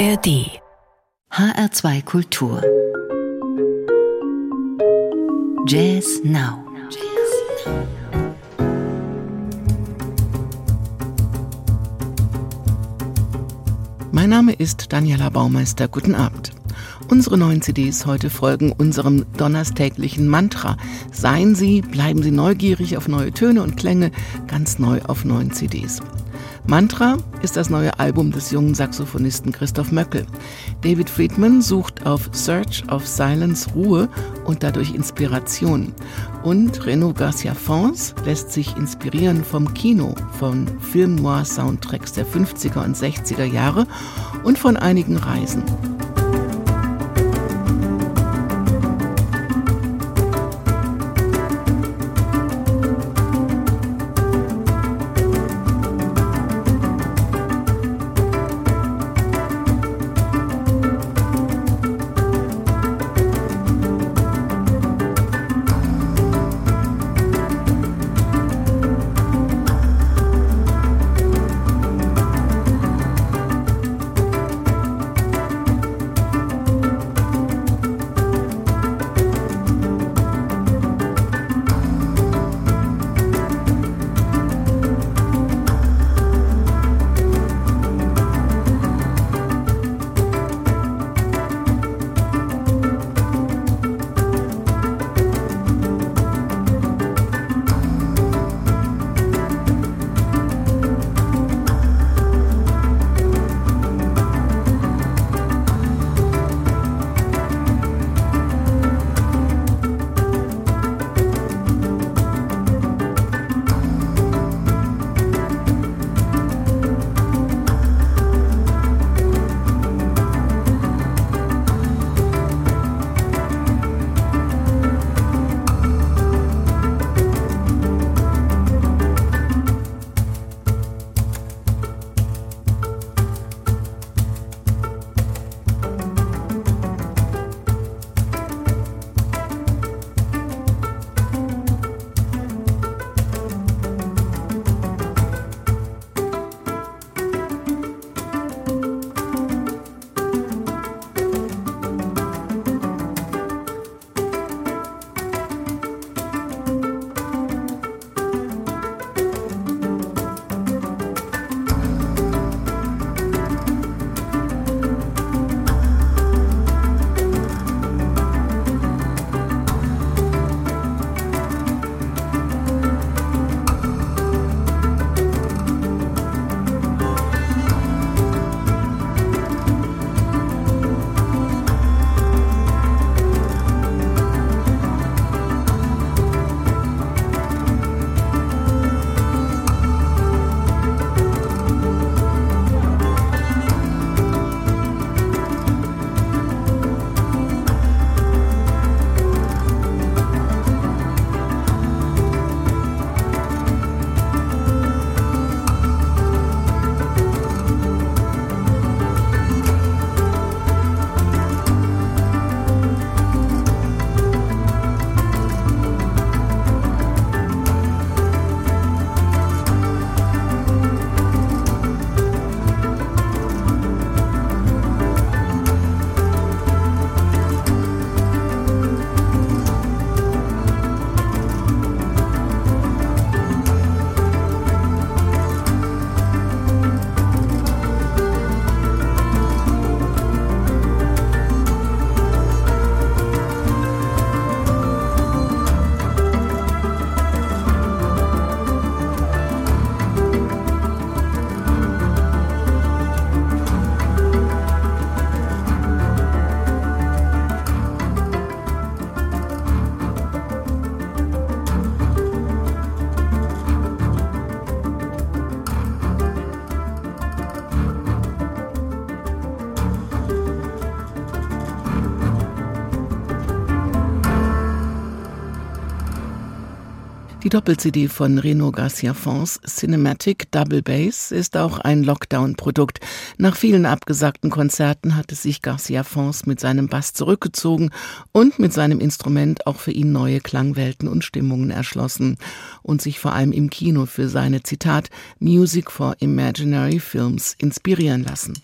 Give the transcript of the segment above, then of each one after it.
ARD HR2 Kultur Jazz Now Mein Name ist Daniela Baumeister. Guten Abend. Unsere neuen CDs heute folgen unserem donnerstäglichen Mantra. Seien Sie, bleiben Sie neugierig auf neue Töne und Klänge, ganz neu auf neuen CDs. Mantra ist das neue Album des jungen Saxophonisten Christoph Möckel. David Friedman sucht auf Search of Silence Ruhe und dadurch Inspiration. Und Renaud Garcia Fons lässt sich inspirieren vom Kino, von Film Noir Soundtracks der 50er und 60er Jahre und von einigen Reisen. Die Doppel-CD von Reno Garcia Fons Cinematic Double Bass ist auch ein Lockdown-Produkt. Nach vielen abgesagten Konzerten hatte sich Garcia Fons mit seinem Bass zurückgezogen und mit seinem Instrument auch für ihn neue Klangwelten und Stimmungen erschlossen und sich vor allem im Kino für seine Zitat Music for Imaginary Films inspirieren lassen.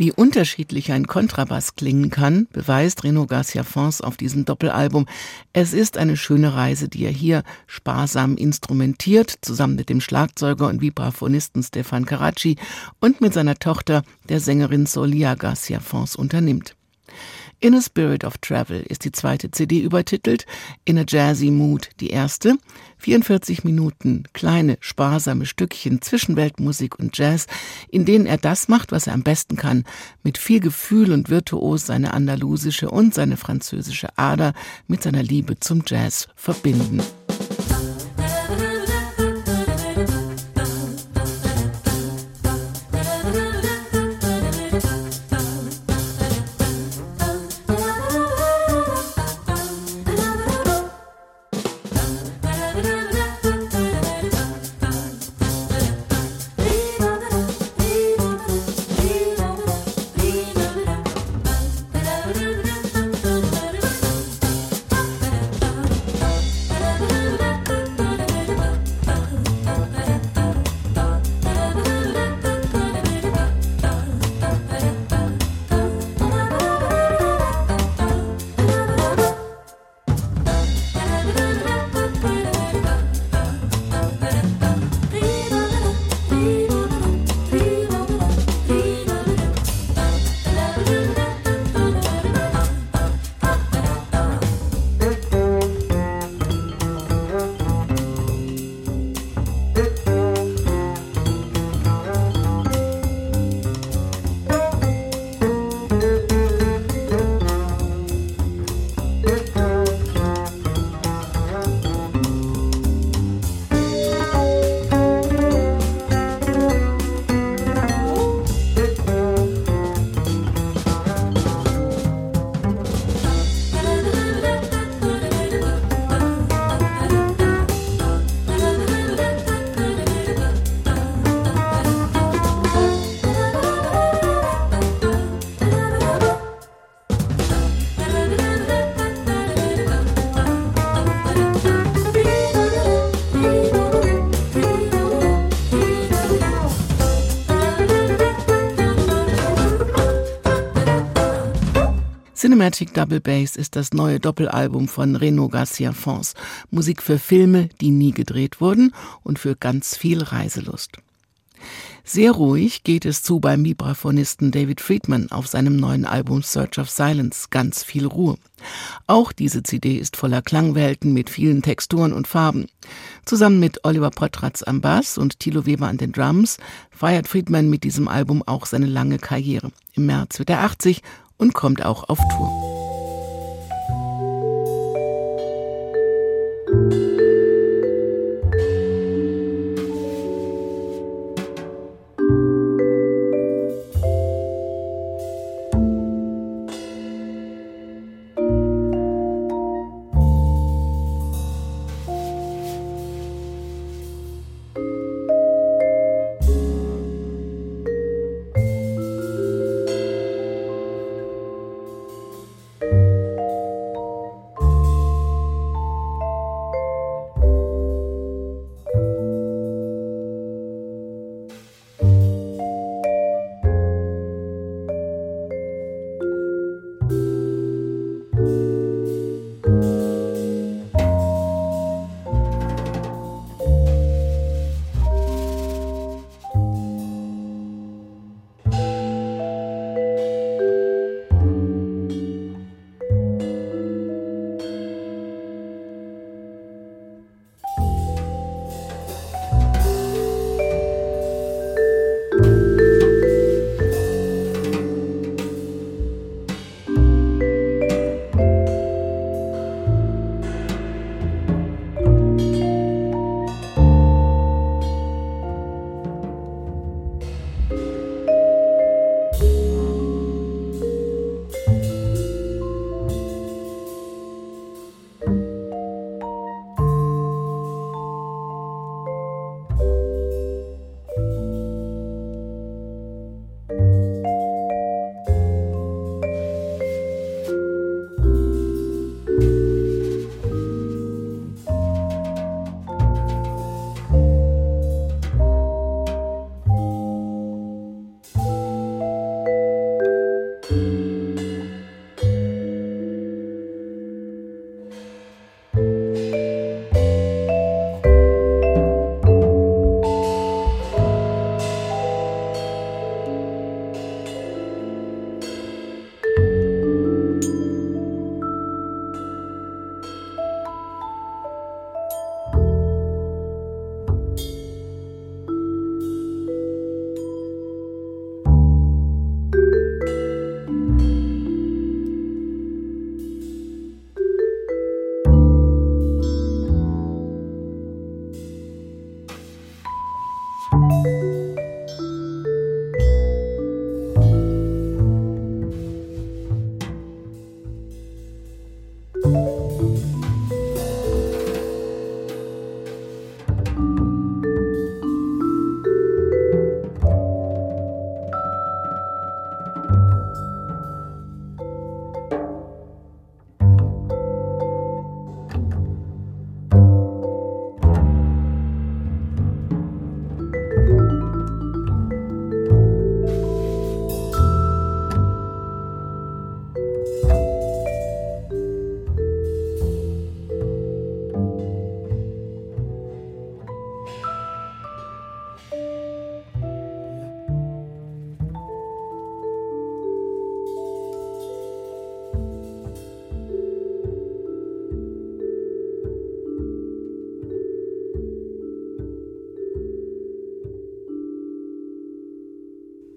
Wie unterschiedlich ein Kontrabass klingen kann, beweist Reno Garcia Fons auf diesem Doppelalbum. Es ist eine schöne Reise, die er hier sparsam instrumentiert, zusammen mit dem Schlagzeuger und Vibraphonisten Stefan Caracci und mit seiner Tochter, der Sängerin Solia Garcia Fons, unternimmt. In a Spirit of Travel ist die zweite CD übertitelt, In a Jazzy Mood die erste. 44 Minuten kleine, sparsame Stückchen zwischen Weltmusik und Jazz, in denen er das macht, was er am besten kann, mit viel Gefühl und virtuos seine andalusische und seine französische Ader mit seiner Liebe zum Jazz verbinden. Cinematic Double Bass ist das neue Doppelalbum von Reno Garcia Fons. Musik für Filme, die nie gedreht wurden und für ganz viel Reiselust. Sehr ruhig geht es zu beim Vibraphonisten David Friedman auf seinem neuen Album Search of Silence. Ganz viel Ruhe. Auch diese CD ist voller Klangwelten mit vielen Texturen und Farben. Zusammen mit Oliver Potratz am Bass und Thilo Weber an den Drums feiert Friedman mit diesem Album auch seine lange Karriere. Im März wird er 80 und kommt auch auf Tour.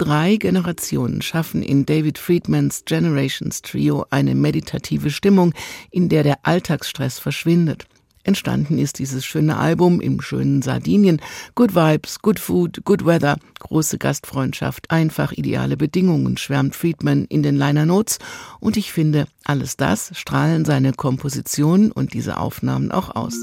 Drei Generationen schaffen in David Friedmans Generations Trio eine meditative Stimmung, in der der Alltagsstress verschwindet. Entstanden ist dieses schöne Album im schönen Sardinien. Good Vibes, Good Food, Good Weather, große Gastfreundschaft, einfach ideale Bedingungen, schwärmt Friedman in den Liner Notes. Und ich finde, alles das strahlen seine Kompositionen und diese Aufnahmen auch aus.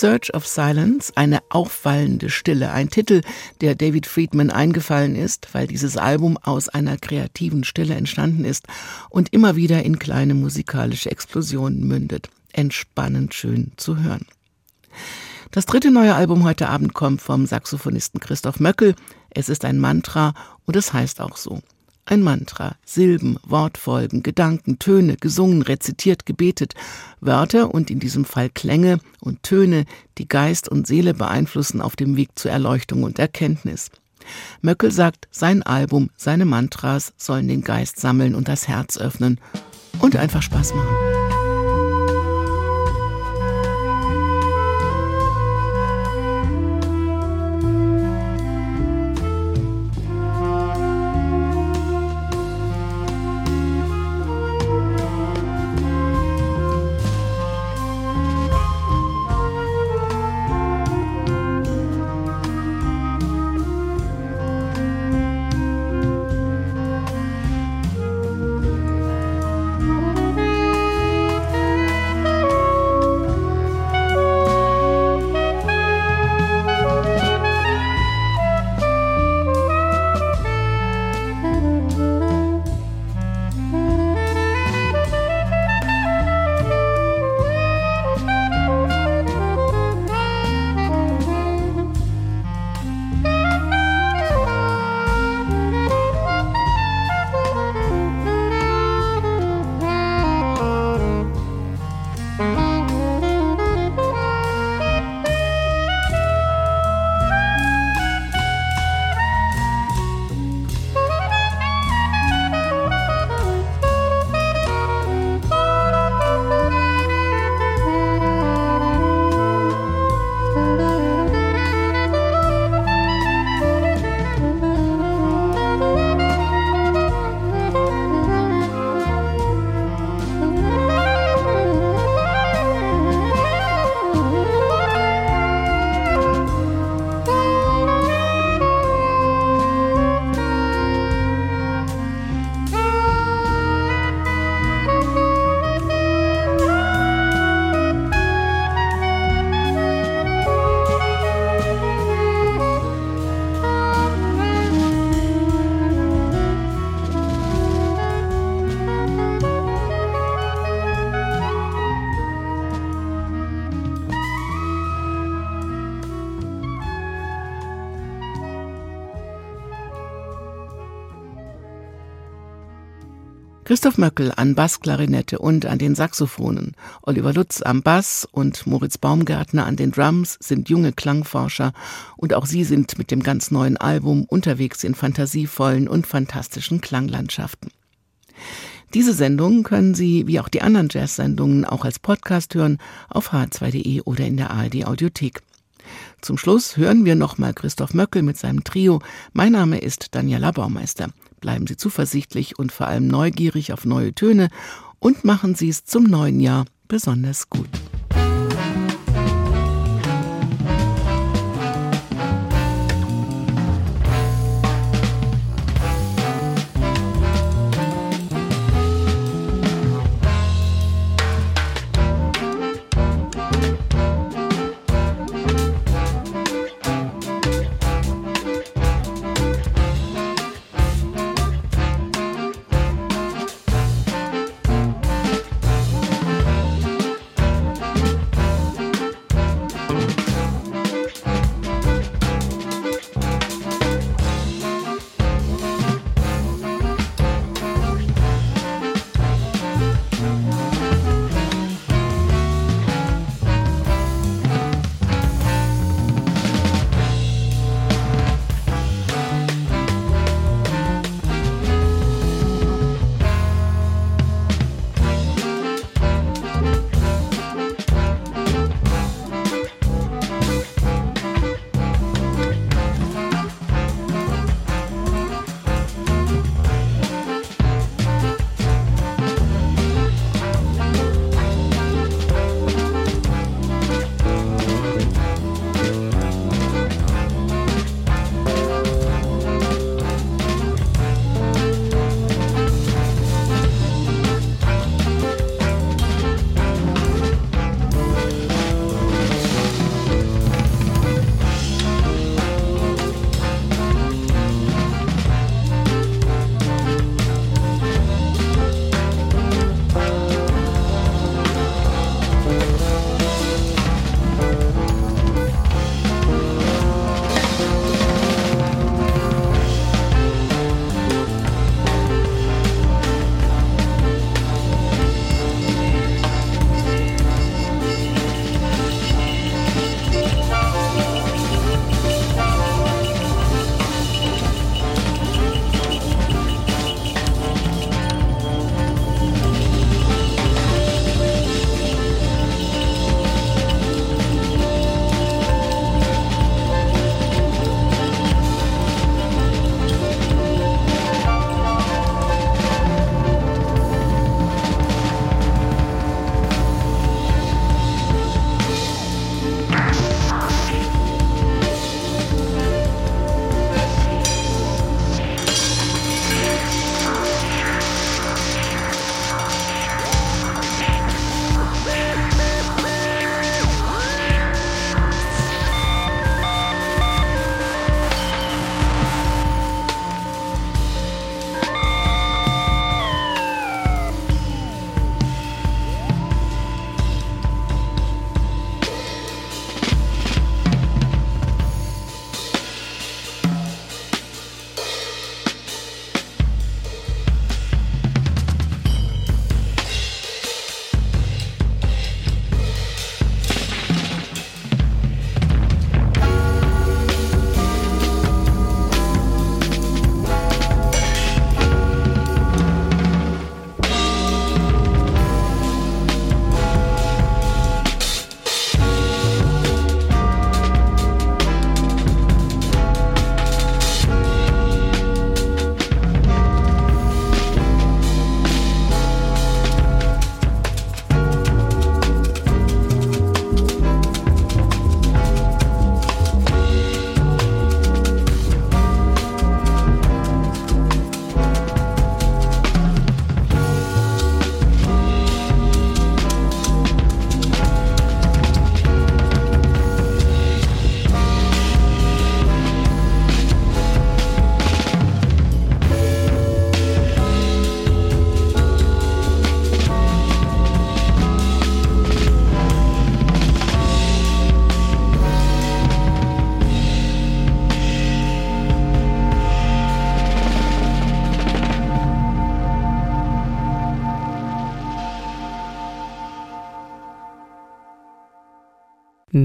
Search of Silence, eine auffallende Stille, ein Titel, der David Friedman eingefallen ist, weil dieses Album aus einer kreativen Stille entstanden ist und immer wieder in kleine musikalische Explosionen mündet. Entspannend schön zu hören. Das dritte neue Album heute Abend kommt vom Saxophonisten Christoph Möckel. Es ist ein Mantra und es heißt auch so. Ein Mantra, Silben, Wortfolgen, Gedanken, Töne, gesungen, rezitiert, gebetet, Wörter und in diesem Fall Klänge und Töne, die Geist und Seele beeinflussen auf dem Weg zur Erleuchtung und Erkenntnis. Möckel sagt, sein Album, seine Mantras sollen den Geist sammeln und das Herz öffnen und einfach Spaß machen. Christoph Möckel an Bassklarinette und an den Saxophonen, Oliver Lutz am Bass und Moritz Baumgärtner an den Drums sind junge Klangforscher und auch sie sind mit dem ganz neuen Album unterwegs in fantasievollen und fantastischen Klanglandschaften. Diese Sendung können Sie, wie auch die anderen Jazz-Sendungen, auch als Podcast hören auf h2.de oder in der ARD Audiothek. Zum Schluss hören wir nochmal Christoph Möckel mit seinem Trio. Mein Name ist Daniela Baumeister. Bleiben Sie zuversichtlich und vor allem neugierig auf neue Töne und machen Sie es zum neuen Jahr besonders gut.